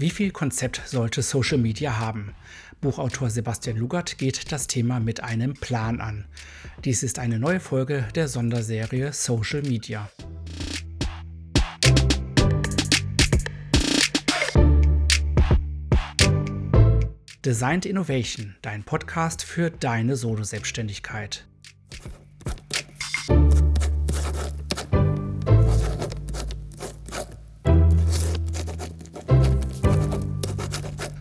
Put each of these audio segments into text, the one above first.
Wie viel Konzept sollte Social Media haben? Buchautor Sebastian Lugert geht das Thema mit einem Plan an. Dies ist eine neue Folge der Sonderserie Social Media. Designed Innovation, dein Podcast für deine Solo-Selbstständigkeit.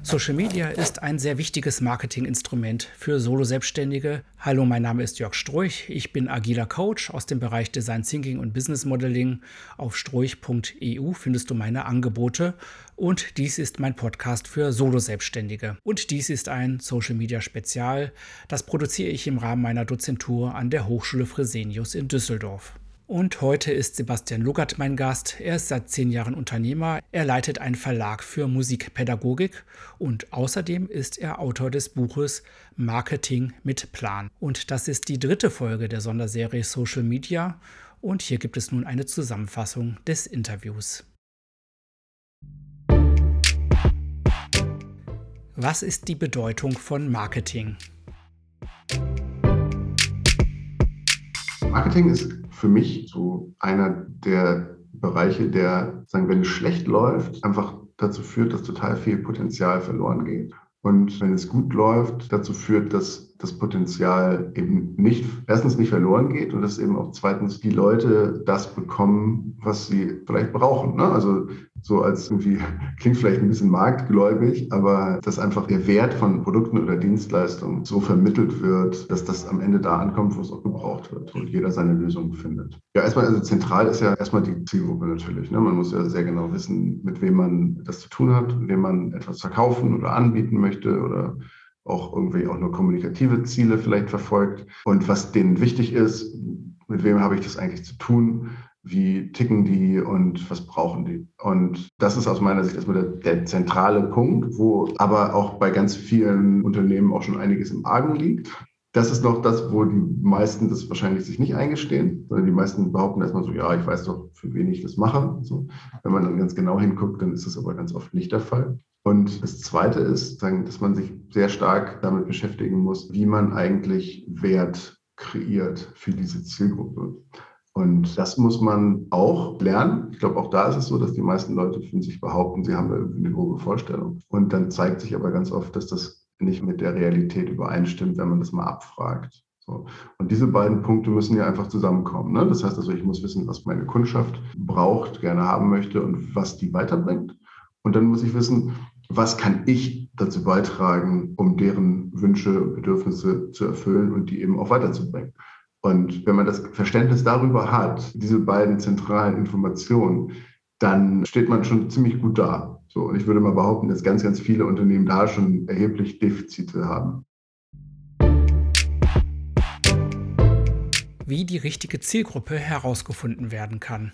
Social Media ist ein sehr wichtiges Marketinginstrument für Solo-Selbstständige. Hallo, mein Name ist Jörg Stroich. Ich bin agiler Coach aus dem Bereich Design Thinking und Business Modeling. Auf stroich.eu findest du meine Angebote. Und dies ist mein Podcast für Solo-Selbstständige. Und dies ist ein Social Media Spezial. Das produziere ich im Rahmen meiner Dozentur an der Hochschule Fresenius in Düsseldorf. Und heute ist Sebastian Lugert mein Gast. Er ist seit zehn Jahren Unternehmer. Er leitet einen Verlag für Musikpädagogik und außerdem ist er Autor des Buches Marketing mit Plan. Und das ist die dritte Folge der Sonderserie Social Media. Und hier gibt es nun eine Zusammenfassung des Interviews. Was ist die Bedeutung von Marketing? Marketing ist für mich so einer der Bereiche, der, sagen, wenn es schlecht läuft, einfach dazu führt, dass total viel Potenzial verloren geht. Und wenn es gut läuft, dazu führt, dass das Potenzial eben nicht, erstens nicht verloren geht und dass eben auch zweitens die Leute das bekommen, was sie vielleicht brauchen. Ne? Also so als irgendwie, klingt vielleicht ein bisschen marktgläubig, aber dass einfach der Wert von Produkten oder Dienstleistungen so vermittelt wird, dass das am Ende da ankommt, wo es auch gebraucht wird und jeder seine Lösung findet. Ja, erstmal, also zentral ist ja erstmal die Zielgruppe natürlich. Ne? Man muss ja sehr genau wissen, mit wem man das zu tun hat, wem man etwas verkaufen oder anbieten möchte oder auch irgendwie auch nur kommunikative Ziele vielleicht verfolgt und was denen wichtig ist, mit wem habe ich das eigentlich zu tun, wie ticken die und was brauchen die. Und das ist aus meiner Sicht erstmal der, der, zentrale Punkt, wo aber auch bei ganz vielen Unternehmen auch schon einiges im Argen liegt. Das ist noch das, wo die meisten das wahrscheinlich sich nicht eingestehen, sondern die meisten behaupten erstmal so, ja, ich weiß doch, für wen ich das mache. So, wenn man dann ganz genau hinguckt, dann ist das aber ganz oft nicht der Fall. Und das Zweite ist, dass man sich sehr stark damit beschäftigen muss, wie man eigentlich Wert kreiert für diese Zielgruppe. Und das muss man auch lernen. Ich glaube, auch da ist es so, dass die meisten Leute von sich behaupten, sie haben da irgendwie eine grobe Vorstellung. Und dann zeigt sich aber ganz oft, dass das nicht mit der Realität übereinstimmt, wenn man das mal abfragt. So. Und diese beiden Punkte müssen ja einfach zusammenkommen. Ne? Das heißt also, ich muss wissen, was meine Kundschaft braucht, gerne haben möchte und was die weiterbringt. Und dann muss ich wissen, was kann ich dazu beitragen, um deren Wünsche und Bedürfnisse zu erfüllen und die eben auch weiterzubringen. Und wenn man das Verständnis darüber hat, diese beiden zentralen Informationen, dann steht man schon ziemlich gut da. So, und ich würde mal behaupten, dass ganz, ganz viele Unternehmen da schon erheblich Defizite haben. Wie die richtige Zielgruppe herausgefunden werden kann.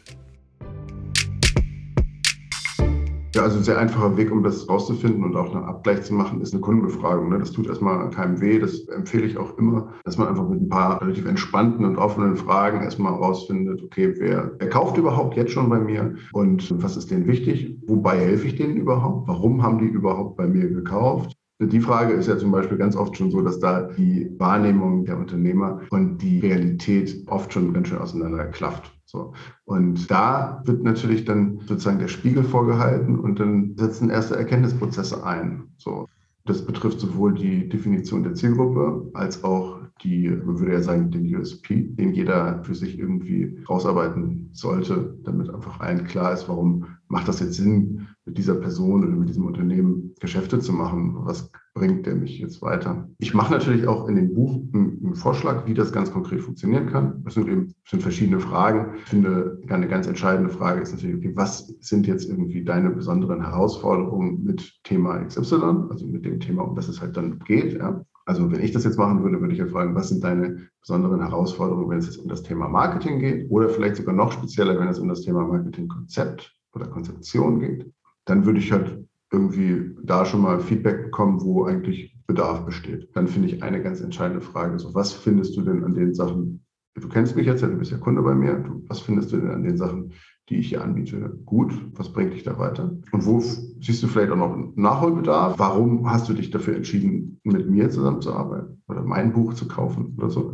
Ja, also ein sehr einfacher Weg, um das rauszufinden und auch einen Abgleich zu machen, ist eine Kundenbefragung. Ne? Das tut erstmal keinem weh. Das empfehle ich auch immer, dass man einfach mit ein paar relativ entspannten und offenen Fragen erstmal rausfindet, okay, wer, wer kauft überhaupt jetzt schon bei mir und was ist denen wichtig? Wobei helfe ich denen überhaupt? Warum haben die überhaupt bei mir gekauft? Die Frage ist ja zum Beispiel ganz oft schon so, dass da die Wahrnehmung der Unternehmer und die Realität oft schon ganz schön auseinander klafft. So. Und da wird natürlich dann sozusagen der Spiegel vorgehalten und dann setzen erste Erkenntnisprozesse ein. So. Das betrifft sowohl die Definition der Zielgruppe als auch die, man würde ja sagen, den USP, den jeder für sich irgendwie rausarbeiten sollte, damit einfach allen klar ist, warum macht das jetzt Sinn, mit dieser Person oder mit diesem Unternehmen Geschäfte zu machen? Was bringt der mich jetzt weiter? Ich mache natürlich auch in dem Buch einen, Vorschlag, wie das ganz konkret funktionieren kann. Das sind eben sind verschiedene Fragen. Ich finde, eine ganz entscheidende Frage ist natürlich, okay, was sind jetzt irgendwie deine besonderen Herausforderungen mit Thema XY, also mit dem Thema, um das es halt dann geht. Ja? Also wenn ich das jetzt machen würde, würde ich ja fragen, was sind deine besonderen Herausforderungen, wenn es jetzt um das Thema Marketing geht oder vielleicht sogar noch spezieller, wenn es um das Thema Marketingkonzept oder Konzeption geht. Dann würde ich halt irgendwie da schon mal Feedback bekommen, wo eigentlich Bedarf besteht. Dann finde ich eine ganz entscheidende Frage, so was findest du denn an den Sachen, du kennst mich jetzt ja, du bist ja Kunde bei mir, du, was findest du denn an den Sachen die ich hier anbiete, gut? Was bringt dich da weiter? Und wo siehst du vielleicht auch noch Nachholbedarf? Warum hast du dich dafür entschieden, mit mir zusammenzuarbeiten oder mein Buch zu kaufen oder so?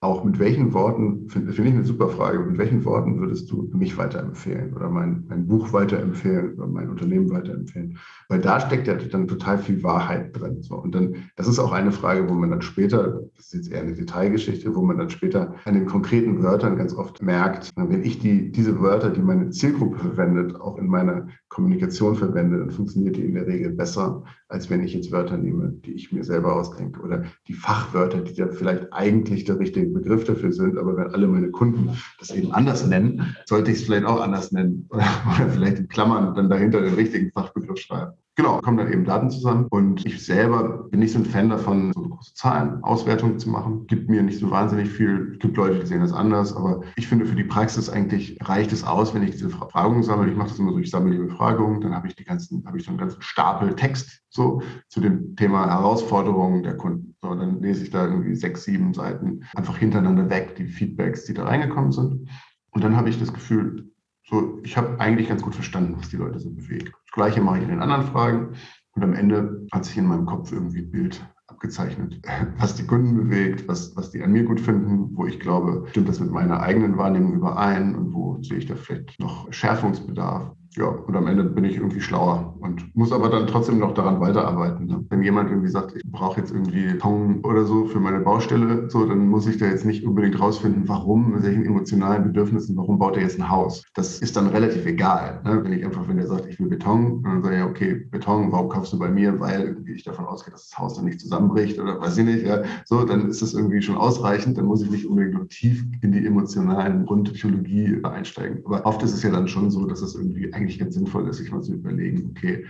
Auch mit welchen Worten, finde find ich eine super Frage, mit welchen Worten würdest du mich weiterempfehlen oder mein, mein Buch weiterempfehlen oder mein Unternehmen weiterempfehlen? Weil da steckt ja dann total viel Wahrheit drin. So. Und dann, das ist auch eine Frage, wo man dann später, das ist jetzt eher eine Detailgeschichte, wo man dann später an den konkreten Wörtern ganz oft merkt, wenn ich die, diese Wörter, die meine Zielgruppe verwendet, auch in meiner Kommunikation verwende, dann funktioniert die in der Regel besser, als wenn ich jetzt Wörter nehme, die ich mir selber ausdenke oder die Fachwörter, die dann vielleicht eigentlich der richtige Begriff dafür sind. Aber wenn alle meine Kunden das eben anders nennen, sollte ich es vielleicht auch anders nennen oder, oder vielleicht in Klammern dann dahinter den richtigen Fachbegriff schreiben. Genau, kommen dann eben Daten zusammen. Und ich selber bin nicht so ein Fan davon, so große Zahlenauswertungen zu machen. Gibt mir nicht so wahnsinnig viel. Gibt Leute, die sehen das anders. Aber ich finde, für die Praxis eigentlich reicht es aus, wenn ich diese Befragungen sammle. Ich mache das immer so, ich sammle die Befragungen, dann habe ich die ganzen, habe ich so einen ganzen Stapel Text so zu dem Thema Herausforderungen der Kunden. So, dann lese ich da irgendwie sechs, sieben Seiten einfach hintereinander weg, die Feedbacks, die da reingekommen sind. Und dann habe ich das Gefühl, so, ich habe eigentlich ganz gut verstanden, was die Leute so bewegt. Das Gleiche mache ich in den anderen Fragen. Und am Ende hat sich in meinem Kopf irgendwie ein Bild abgezeichnet, was die Kunden bewegt, was, was die an mir gut finden, wo ich glaube, stimmt das mit meiner eigenen Wahrnehmung überein und wo sehe ich da vielleicht noch Schärfungsbedarf ja, und am Ende bin ich irgendwie schlauer und muss aber dann trotzdem noch daran weiterarbeiten. Ne? Wenn jemand irgendwie sagt, ich brauche jetzt irgendwie Ton oder so für meine Baustelle, so, dann muss ich da jetzt nicht unbedingt rausfinden, warum, mit welchen emotionalen Bedürfnissen, warum baut er jetzt ein Haus. Das ist dann relativ egal. Ne? Wenn ich einfach, wenn der sagt, ich will Beton, dann sage ich, okay, Beton, warum kaufst du bei mir? Weil irgendwie ich davon ausgehe, dass das Haus dann nicht zusammenbricht oder weiß ich nicht. Ja? So, dann ist das irgendwie schon ausreichend. Dann muss ich nicht unbedingt noch tief in die emotionalen Grundpsychologie einsteigen. Aber oft ist es ja dann schon so, dass es irgendwie eigentlich ganz sinnvoll ist, sich mal zu überlegen, okay,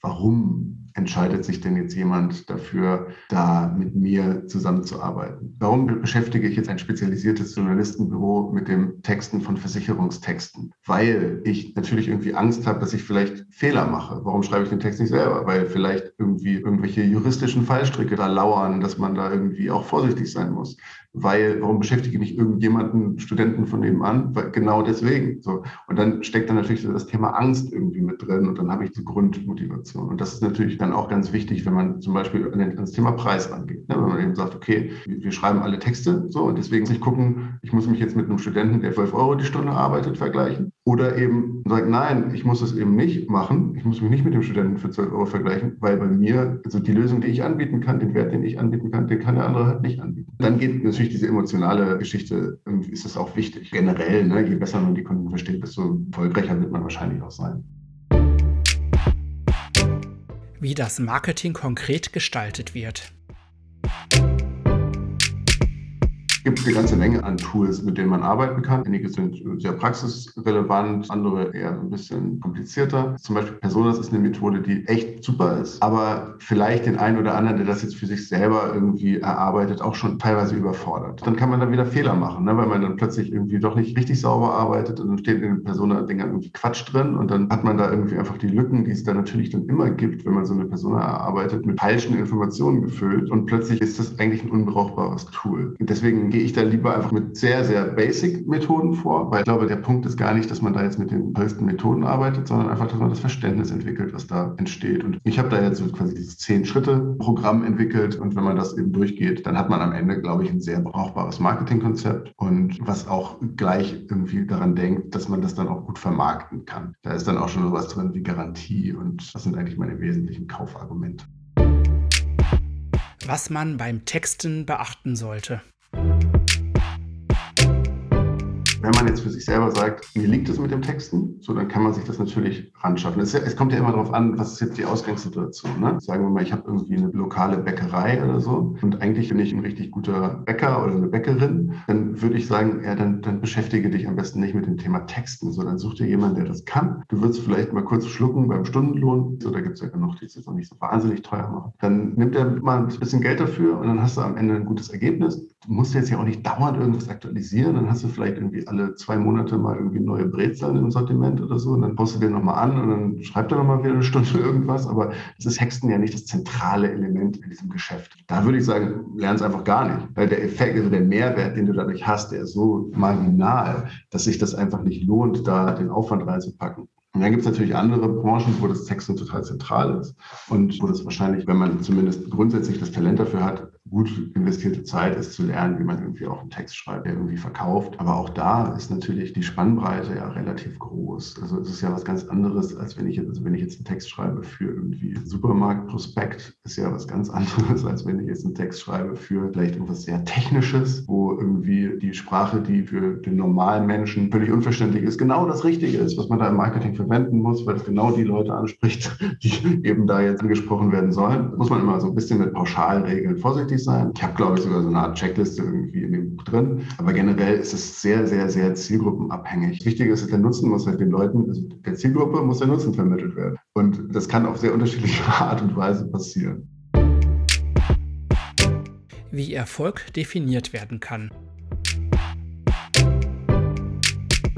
warum entscheidet sich denn jetzt jemand dafür, da mit mir zusammenzuarbeiten? Warum beschäftige ich jetzt ein spezialisiertes Journalistenbüro mit dem Texten von Versicherungstexten? Weil ich natürlich irgendwie Angst habe, dass ich vielleicht Fehler mache. Warum schreibe ich den Text nicht selber? Weil vielleicht irgendwie irgendwelche juristischen Fallstricke da lauern, dass man da irgendwie auch vorsichtig sein muss. Weil, warum beschäftige ich irgendjemanden, Studenten von nebenan? Weil genau deswegen. So. Und dann steckt da natürlich das Thema Angst irgendwie mit drin und dann habe ich die Grundmotivation. Und das ist natürlich dann auch ganz wichtig, wenn man zum Beispiel an das Thema Preis angeht. Ne? Wenn man eben sagt, okay, wir schreiben alle Texte so und deswegen ich gucken, ich muss mich jetzt mit einem Studenten, der 12 Euro die Stunde arbeitet, vergleichen. Oder eben sagt, nein, ich muss es eben nicht machen. Ich muss mich nicht mit dem Studenten für 12 Euro vergleichen, weil bei mir, also die Lösung, die ich anbieten kann, den Wert, den ich anbieten kann, den kann der andere halt nicht anbieten. Dann geht natürlich diese emotionale Geschichte, ist das auch wichtig. Generell, ne? je besser man die Kunden versteht, desto erfolgreicher wird man wahrscheinlich auch sein wie das Marketing konkret gestaltet wird. Es gibt eine ganze Menge an Tools, mit denen man arbeiten kann. Einige sind sehr praxisrelevant, andere eher ein bisschen komplizierter. Zum Beispiel Personas ist eine Methode, die echt super ist, aber vielleicht den einen oder anderen, der das jetzt für sich selber irgendwie erarbeitet, auch schon teilweise überfordert. Dann kann man da wieder Fehler machen, ne? weil man dann plötzlich irgendwie doch nicht richtig sauber arbeitet und dann steht in den Persona-Dingern irgendwie Quatsch drin und dann hat man da irgendwie einfach die Lücken, die es da natürlich dann immer gibt, wenn man so eine Persona erarbeitet, mit falschen Informationen gefüllt und plötzlich ist das eigentlich ein unbrauchbares Tool. Deswegen gehe ich da lieber einfach mit sehr, sehr Basic-Methoden vor, weil ich glaube, der Punkt ist gar nicht, dass man da jetzt mit den tollsten Methoden arbeitet, sondern einfach, dass man das Verständnis entwickelt, was da entsteht. Und ich habe da jetzt quasi dieses Zehn-Schritte-Programm entwickelt und wenn man das eben durchgeht, dann hat man am Ende, glaube ich, ein sehr brauchbares Marketingkonzept und was auch gleich irgendwie daran denkt, dass man das dann auch gut vermarkten kann. Da ist dann auch schon sowas drin wie Garantie und das sind eigentlich meine wesentlichen Kaufargumente. Was man beim Texten beachten sollte. Wenn man jetzt für sich selber sagt, mir liegt es mit dem Texten, so dann kann man sich das natürlich ranschaffen. Es, es kommt ja immer darauf an, was ist jetzt die Ausgangssituation. Ne? Sagen wir mal, ich habe irgendwie eine lokale Bäckerei oder so und eigentlich bin ich ein richtig guter Bäcker oder eine Bäckerin, dann würde ich sagen, ja, dann, dann beschäftige dich am besten nicht mit dem Thema Texten, sondern such dir jemanden, der das kann. Du würdest vielleicht mal kurz schlucken beim Stundenlohn, so da gibt es ja genug, die es jetzt auch nicht so wahnsinnig teuer machen. Dann nimmt er mal ein bisschen Geld dafür und dann hast du am Ende ein gutes Ergebnis. Du musst jetzt ja auch nicht dauernd irgendwas aktualisieren, dann hast du vielleicht irgendwie alle zwei Monate mal irgendwie neue Brezeln im Sortiment Content oder so und dann postest du den nochmal an und dann schreibt er nochmal wieder eine Stunde irgendwas. Aber das ist Hexten ja nicht das zentrale Element in diesem Geschäft. Da würde ich sagen, lern es einfach gar nicht. Weil der Effekt, also der Mehrwert, den du dadurch hast, der ist so marginal, dass sich das einfach nicht lohnt, da den Aufwand reinzupacken. Und dann gibt es natürlich andere Branchen, wo das Texten total zentral ist und wo das wahrscheinlich, wenn man zumindest grundsätzlich das Talent dafür hat, gut investierte Zeit ist zu lernen, wie man irgendwie auch einen Text schreibt, der irgendwie verkauft. Aber auch da ist natürlich die Spannbreite ja relativ groß. Also es ist ja was ganz anderes, als wenn ich jetzt, also wenn ich jetzt einen Text schreibe für irgendwie Supermarktprospekt, ist ja was ganz anderes, als wenn ich jetzt einen Text schreibe für vielleicht irgendwas sehr Technisches, wo irgendwie die Sprache, die für den normalen Menschen völlig unverständlich ist, genau das Richtige ist, was man da im Marketing verwenden muss, weil es genau die Leute anspricht, die eben da jetzt angesprochen werden sollen. Muss man immer so ein bisschen mit Pauschalregeln vorsichtig sein. Ich habe, glaube ich, sogar so eine Art Checkliste irgendwie in dem Buch drin. Aber generell ist es sehr, sehr, sehr zielgruppenabhängig. Wichtig ist, der Nutzen muss halt den Leuten, also der Zielgruppe muss der Nutzen vermittelt werden. Und das kann auf sehr unterschiedliche Art und Weise passieren. Wie Erfolg definiert werden kann.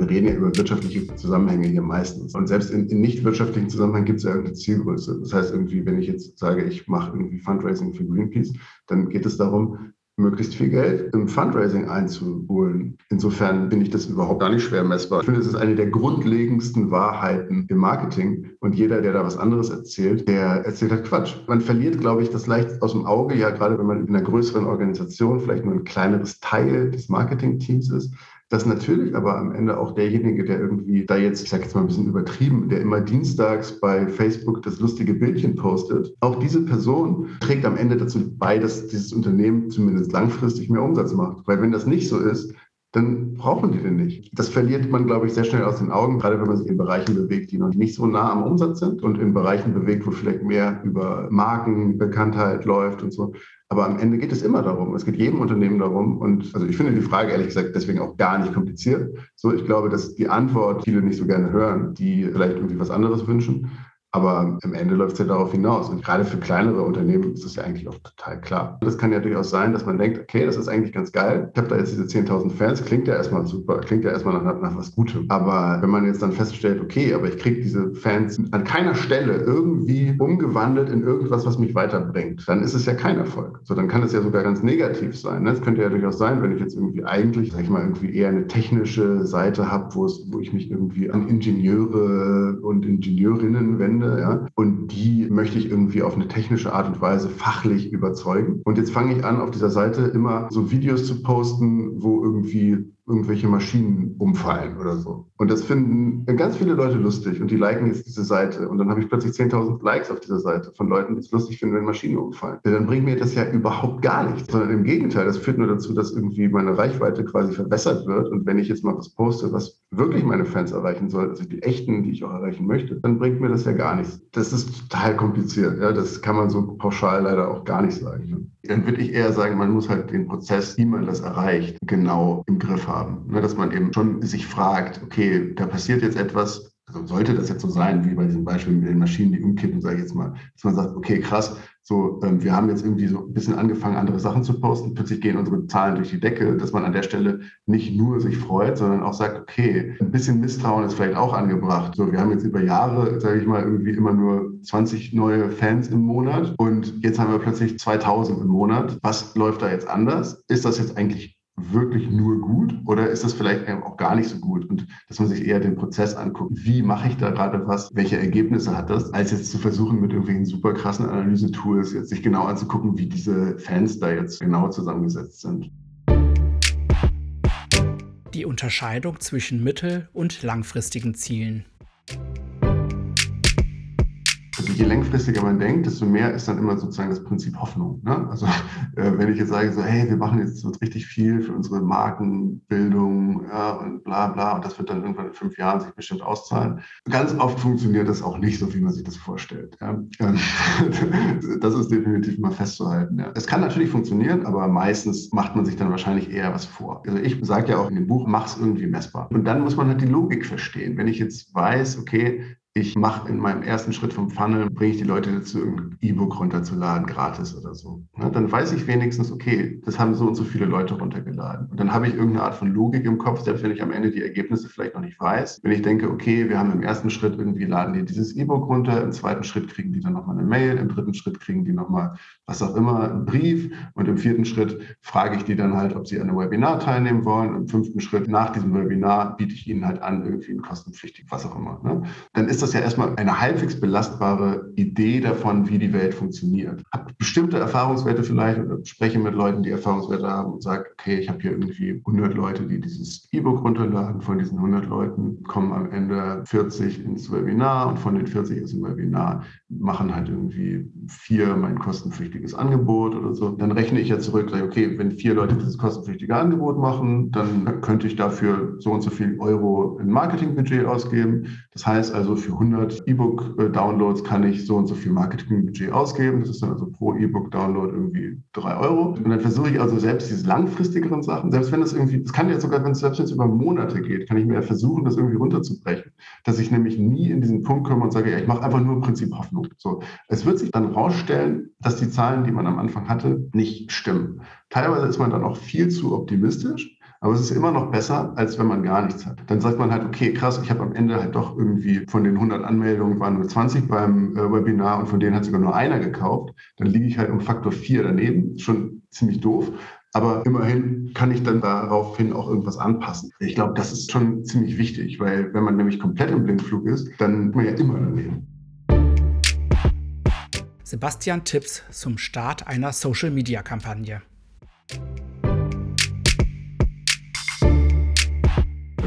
Wir reden ja über wirtschaftliche Zusammenhänge hier meistens. Und selbst in, in nicht wirtschaftlichen Zusammenhängen gibt es ja irgendeine Zielgröße. Das heißt irgendwie, wenn ich jetzt sage, ich mache irgendwie Fundraising für Greenpeace, dann geht es darum, möglichst viel Geld im Fundraising einzuholen. Insofern finde ich das überhaupt gar nicht schwer messbar. Ich finde, es ist eine der grundlegendsten Wahrheiten im Marketing. Und jeder, der da was anderes erzählt, der erzählt halt Quatsch. Man verliert, glaube ich, das leicht aus dem Auge, ja, gerade wenn man in einer größeren Organisation vielleicht nur ein kleineres Teil des Marketingteams ist dass natürlich aber am Ende auch derjenige, der irgendwie da jetzt, ich sage jetzt mal ein bisschen übertrieben, der immer dienstags bei Facebook das lustige Bildchen postet, auch diese Person trägt am Ende dazu bei, dass dieses Unternehmen zumindest langfristig mehr Umsatz macht. Weil wenn das nicht so ist, dann brauchen die den nicht. Das verliert man, glaube ich, sehr schnell aus den Augen, gerade wenn man sich in Bereichen bewegt, die noch nicht so nah am Umsatz sind und in Bereichen bewegt, wo vielleicht mehr über Markenbekanntheit läuft und so. Aber am Ende geht es immer darum. Es geht jedem Unternehmen darum. Und also ich finde die Frage ehrlich gesagt deswegen auch gar nicht kompliziert. So, ich glaube, dass die Antwort viele nicht so gerne hören, die vielleicht irgendwie was anderes wünschen. Aber am Ende läuft es ja darauf hinaus. Und gerade für kleinere Unternehmen ist das ja eigentlich auch total klar. Das kann ja durchaus sein, dass man denkt, okay, das ist eigentlich ganz geil. Ich habe da jetzt diese 10.000 Fans, klingt ja erstmal super, klingt ja erstmal nach, nach was Gutem. Aber wenn man jetzt dann feststellt, okay, aber ich kriege diese Fans an keiner Stelle irgendwie umgewandelt in irgendwas, was mich weiterbringt, dann ist es ja kein Erfolg. So, dann kann es ja sogar ganz negativ sein. Es könnte ja durchaus sein, wenn ich jetzt irgendwie eigentlich, sag ich mal, irgendwie eher eine technische Seite habe, wo ich mich irgendwie an Ingenieure und Ingenieurinnen wende, finde, ja, und die möchte ich irgendwie auf eine technische Art und Weise fachlich überzeugen. Und jetzt fange ich an, auf dieser Seite immer so Videos zu posten, wo irgendwie irgendwelche Maschinen umfallen oder so. Und das finden ganz viele Leute lustig und die liken jetzt diese Seite. Und dann habe ich plötzlich 10.000 Likes auf dieser Seite von Leuten, die es lustig finden, wenn Maschinen umfallen. Ja, dann bringt mir das ja überhaupt gar nichts, sondern im Gegenteil, das führt nur dazu, dass irgendwie meine Reichweite quasi verbessert wird. Und wenn ich jetzt mal was poste, was wirklich meine Fans erreichen soll, also die echten, die ich auch erreichen möchte, dann bringt mir das ja gar nichts. Das ist total kompliziert. Ja? Das kann man so pauschal leider auch gar nicht sagen. Dann würde ich eher sagen, man muss halt den Prozess, wie man das erreicht, genau im Griff haben. Ne? Dass man eben schon sich fragt, okay, da passiert jetzt etwas, also sollte das jetzt so sein, wie bei diesem Beispiel mit den Maschinen, die umkippen, sage ich jetzt mal, dass man sagt, okay, krass, so, ähm, wir haben jetzt irgendwie so ein bisschen angefangen, andere Sachen zu posten, plötzlich gehen unsere Zahlen durch die Decke, dass man an der Stelle nicht nur sich freut, sondern auch sagt, okay, ein bisschen Misstrauen ist vielleicht auch angebracht. So, wir haben jetzt über Jahre, sage ich mal, irgendwie immer nur 20 neue Fans im Monat und jetzt haben wir plötzlich 2000 im Monat. Was läuft da jetzt anders? Ist das jetzt eigentlich wirklich nur gut oder ist das vielleicht auch gar nicht so gut? Und dass man sich eher den Prozess anguckt. Wie mache ich da gerade was? Welche Ergebnisse hat das? Als jetzt zu versuchen, mit irgendwelchen super krassen Analyse-Tools jetzt sich genau anzugucken, wie diese Fans da jetzt genau zusammengesetzt sind. Die Unterscheidung zwischen mittel- und langfristigen Zielen je langfristiger man denkt, desto mehr ist dann immer sozusagen das Prinzip Hoffnung. Ne? Also äh, wenn ich jetzt sage, so, hey, wir machen jetzt richtig viel für unsere Markenbildung ja, und bla bla, und das wird dann irgendwann in fünf Jahren sich bestimmt auszahlen. Ganz oft funktioniert das auch nicht so, wie man sich das vorstellt. Ja? Ähm, das ist definitiv mal festzuhalten. Ja. Es kann natürlich funktionieren, aber meistens macht man sich dann wahrscheinlich eher was vor. Also ich sage ja auch in dem Buch, mach es irgendwie messbar. Und dann muss man halt die Logik verstehen. Wenn ich jetzt weiß, okay, ich mache in meinem ersten Schritt vom Funnel, bringe ich die Leute dazu, ein E-Book runterzuladen, gratis oder so. Ja, dann weiß ich wenigstens, okay, das haben so und so viele Leute runtergeladen. Und dann habe ich irgendeine Art von Logik im Kopf, selbst wenn ich am Ende die Ergebnisse vielleicht noch nicht weiß. Wenn ich denke, okay, wir haben im ersten Schritt irgendwie laden die dieses E-Book runter, im zweiten Schritt kriegen die dann nochmal eine Mail, im dritten Schritt kriegen die nochmal was auch immer, einen Brief und im vierten Schritt frage ich die dann halt, ob sie an einem Webinar teilnehmen wollen. Im fünften Schritt nach diesem Webinar biete ich ihnen halt an, irgendwie ein kostenpflichtig, was auch immer. Ne? Dann ist das ja erstmal eine halbwegs belastbare Idee davon, wie die Welt funktioniert. Habe bestimmte Erfahrungswerte vielleicht oder spreche mit Leuten, die Erfahrungswerte haben und sage, okay, ich habe hier irgendwie 100 Leute, die dieses E-Book runterladen. Von diesen 100 Leuten kommen am Ende 40 ins Webinar und von den 40 ins Webinar machen halt irgendwie vier mein kostenpflichtiges Angebot oder so. Dann rechne ich ja zurück, sage, okay, wenn vier Leute dieses kostenpflichtige Angebot machen, dann könnte ich dafür so und so viel Euro in Marketingbudget ausgeben. Das heißt also, für 100 E-Book-Downloads kann ich so und so viel Marketingbudget ausgeben. Das ist dann also pro E-Book-Download irgendwie drei Euro. Und dann versuche ich also selbst diese langfristigeren Sachen, selbst wenn das irgendwie, das kann ja sogar, wenn es selbst es über Monate geht, kann ich mir ja versuchen, das irgendwie runterzubrechen. Dass ich nämlich nie in diesen Punkt komme und sage, ja, ich mache einfach nur Prinzip Hoffnung. So. Es wird sich dann rausstellen, dass die Zahlen, die man am Anfang hatte, nicht stimmen. Teilweise ist man dann auch viel zu optimistisch. Aber es ist immer noch besser, als wenn man gar nichts hat. Dann sagt man halt, okay, krass, ich habe am Ende halt doch irgendwie von den 100 Anmeldungen waren nur 20 beim äh, Webinar und von denen hat sogar nur einer gekauft. Dann liege ich halt um Faktor 4 daneben. Schon ziemlich doof. Aber immerhin kann ich dann daraufhin auch irgendwas anpassen. Ich glaube, das ist schon ziemlich wichtig, weil wenn man nämlich komplett im Blindflug ist, dann ist man ja immer daneben. Sebastian Tipps zum Start einer Social-Media-Kampagne.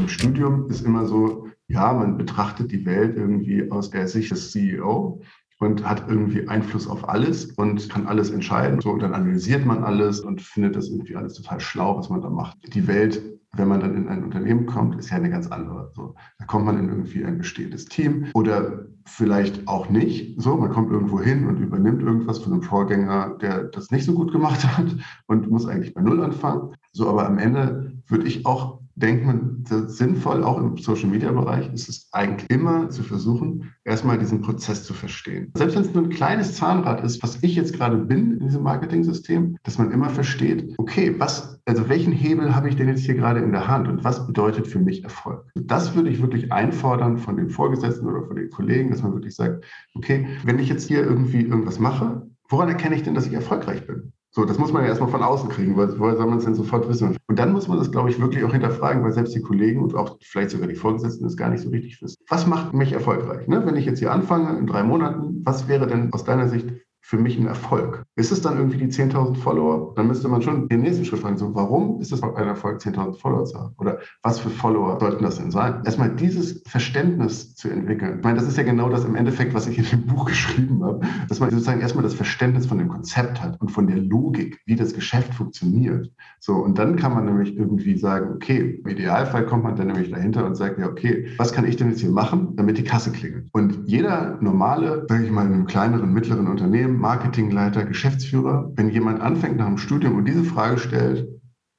Im Studium ist immer so, ja, man betrachtet die Welt irgendwie aus der Sicht des CEO und hat irgendwie Einfluss auf alles und kann alles entscheiden. So, und dann analysiert man alles und findet das irgendwie alles total schlau, was man da macht. Die Welt, wenn man dann in ein Unternehmen kommt, ist ja eine ganz andere. So, da kommt man in irgendwie ein bestehendes Team oder vielleicht auch nicht. So, man kommt irgendwo hin und übernimmt irgendwas von einem Vorgänger, der das nicht so gut gemacht hat und muss eigentlich bei Null anfangen. So, aber am Ende würde ich auch denkt man, sinnvoll, auch im Social-Media-Bereich, ist es eigentlich immer zu versuchen, erstmal diesen Prozess zu verstehen. Selbst wenn es nur ein kleines Zahnrad ist, was ich jetzt gerade bin in diesem Marketing-System, dass man immer versteht, okay, was, also welchen Hebel habe ich denn jetzt hier gerade in der Hand und was bedeutet für mich Erfolg? Das würde ich wirklich einfordern von den Vorgesetzten oder von den Kollegen, dass man wirklich sagt, okay, wenn ich jetzt hier irgendwie irgendwas mache, woran erkenne ich denn, dass ich erfolgreich bin? So, das muss man ja erstmal von außen kriegen, weil woher soll man es denn sofort wissen? Und dann muss man das, glaube ich, wirklich auch hinterfragen, weil selbst die Kollegen und auch vielleicht sogar die Vorgesetzten das gar nicht so richtig wissen. Was macht mich erfolgreich? Ne? Wenn ich jetzt hier anfange in drei Monaten, was wäre denn aus deiner Sicht für mich ein Erfolg. Ist es dann irgendwie die 10.000 Follower? Dann müsste man schon den nächsten Schritt fragen, so warum ist es ein Erfolg, 10.000 Follower zu haben? Oder was für Follower sollten das denn sein? Erstmal dieses Verständnis zu entwickeln. Ich meine, das ist ja genau das im Endeffekt, was ich in dem Buch geschrieben habe, dass man sozusagen erstmal das Verständnis von dem Konzept hat und von der Logik, wie das Geschäft funktioniert. So, und dann kann man nämlich irgendwie sagen, okay, im Idealfall kommt man dann nämlich dahinter und sagt, ja, okay, was kann ich denn jetzt hier machen, damit die Kasse klingelt? Und jeder normale, sage ich mal, in einem kleineren, mittleren Unternehmen, Marketingleiter, Geschäftsführer, wenn jemand anfängt nach dem Studium und diese Frage stellt,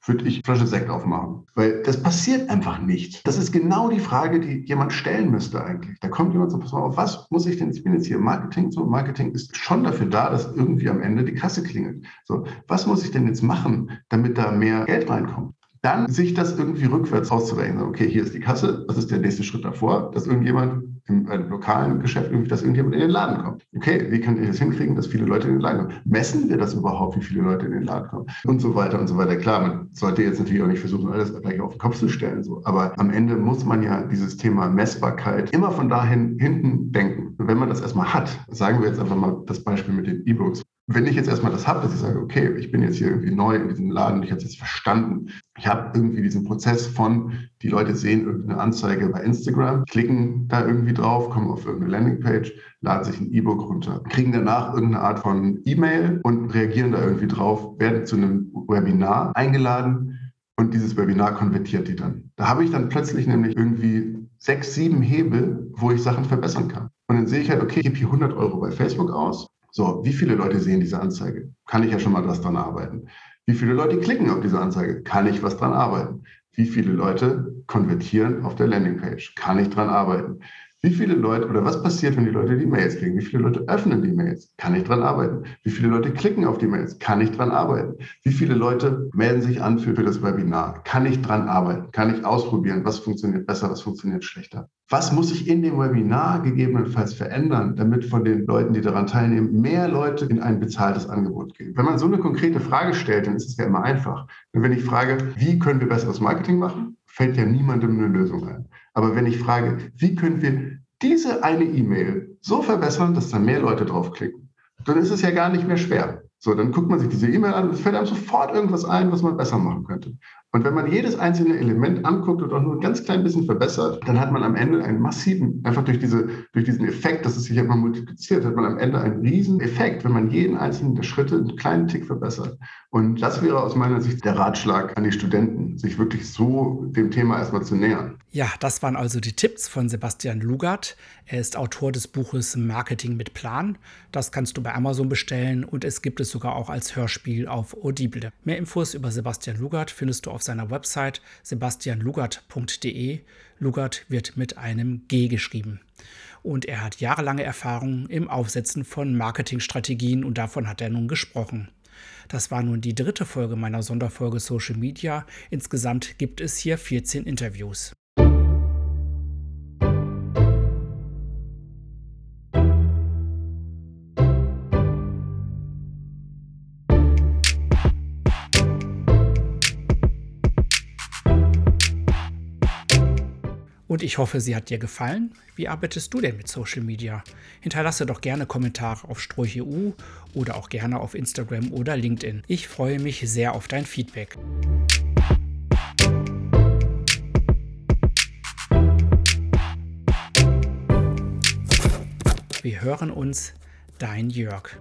würde ich Flasche Sekt aufmachen. Weil das passiert einfach nicht. Das ist genau die Frage, die jemand stellen müsste eigentlich. Da kommt jemand so, pass mal auf, was muss ich denn, ich bin jetzt hier im Marketing, so Marketing ist schon dafür da, dass irgendwie am Ende die Kasse klingelt. So, was muss ich denn jetzt machen, damit da mehr Geld reinkommt? Dann sich das irgendwie rückwärts auszurechnen. Okay, hier ist die Kasse, was ist der nächste Schritt davor, dass irgendjemand im einem lokalen Geschäft irgendwie, dass irgendjemand in den Laden kommt. Okay, wie kann ich das hinkriegen, dass viele Leute in den Laden kommen? Messen wir das überhaupt, wie viele Leute in den Laden kommen? Und so weiter und so weiter. Klar, man sollte jetzt natürlich auch nicht versuchen, alles gleich auf den Kopf zu stellen. So. Aber am Ende muss man ja dieses Thema Messbarkeit immer von dahin hinten denken. Wenn man das erstmal hat, sagen wir jetzt einfach mal das Beispiel mit den E-Books wenn ich jetzt erstmal das habe, dass ich sage, okay, ich bin jetzt hier irgendwie neu in diesem Laden, ich habe es jetzt verstanden. Ich habe irgendwie diesen Prozess von, die Leute sehen irgendeine Anzeige bei Instagram, klicken da irgendwie drauf, kommen auf irgendeine Landingpage, laden sich ein E-Book runter, kriegen danach irgendeine Art von E-Mail und reagieren da irgendwie drauf, werden zu einem Webinar eingeladen und dieses Webinar konvertiert die dann. Da habe ich dann plötzlich nämlich irgendwie sechs, sieben Hebel, wo ich Sachen verbessern kann. Und dann sehe ich halt, okay, ich gebe hier 100 Euro bei Facebook aus so, wie viele Leute sehen diese Anzeige? Kann ich ja schon mal was dran arbeiten. Wie viele Leute klicken auf diese Anzeige? Kann ich was dran arbeiten? Wie viele Leute konvertieren auf der Landingpage? Kann ich dran arbeiten? Wie viele Leute oder was passiert, wenn die Leute die Mails kriegen? Wie viele Leute öffnen die Mails? Kann ich dran arbeiten? Wie viele Leute klicken auf die Mails? Kann ich dran arbeiten? Wie viele Leute melden sich an für, das Webinar? Kann ich dran arbeiten? Kann ich ausprobieren? Was funktioniert besser? Was funktioniert schlechter? Was muss ich in dem Webinar gegebenenfalls verändern, damit von den Leuten, die daran teilnehmen, mehr Leute in ein bezahltes Angebot gehen? Wenn man so eine konkrete Frage stellt, dann ist es ja immer einfach. Und wenn ich frage, wie können wir besseres Marketing machen, fällt ja niemandem eine Lösung ein. Aber wenn ich frage, wie können wir diese eine E-Mail so verbessern, dass da mehr Leute draufklicken, dann ist es ja gar nicht mehr schwer. So, dann guckt man sich diese E-Mail an und es fällt einem sofort irgendwas ein, was man besser machen könnte. Und wenn man jedes einzelne Element anguckt und auch nur ein ganz klein bisschen verbessert, dann hat man am Ende einen massiven, einfach durch, diese, durch diesen Effekt, dass es sich immer multipliziert, hat man am Ende einen riesen Effekt, wenn man jeden einzelnen der Schritte einen kleinen Tick verbessert. Und das wäre aus meiner Sicht der Ratschlag an die Studenten, sich wirklich so dem Thema erstmal zu nähern. Ja, das waren also die Tipps von Sebastian Lugart. Er ist Autor des Buches Marketing mit Plan. Das kannst du bei Amazon bestellen und es gibt es sogar auch als Hörspiel auf Audible. Mehr Infos über Sebastian Lugart findest du auf seiner Website sebastianlugart.de. Lugart wird mit einem G geschrieben. Und er hat jahrelange Erfahrung im Aufsetzen von Marketingstrategien und davon hat er nun gesprochen. Das war nun die dritte Folge meiner Sonderfolge Social Media. Insgesamt gibt es hier 14 Interviews. Und ich hoffe, sie hat dir gefallen. Wie arbeitest du denn mit Social Media? Hinterlasse doch gerne Kommentare auf StrochEU oder auch gerne auf Instagram oder LinkedIn. Ich freue mich sehr auf dein Feedback. Wir hören uns, dein Jörg.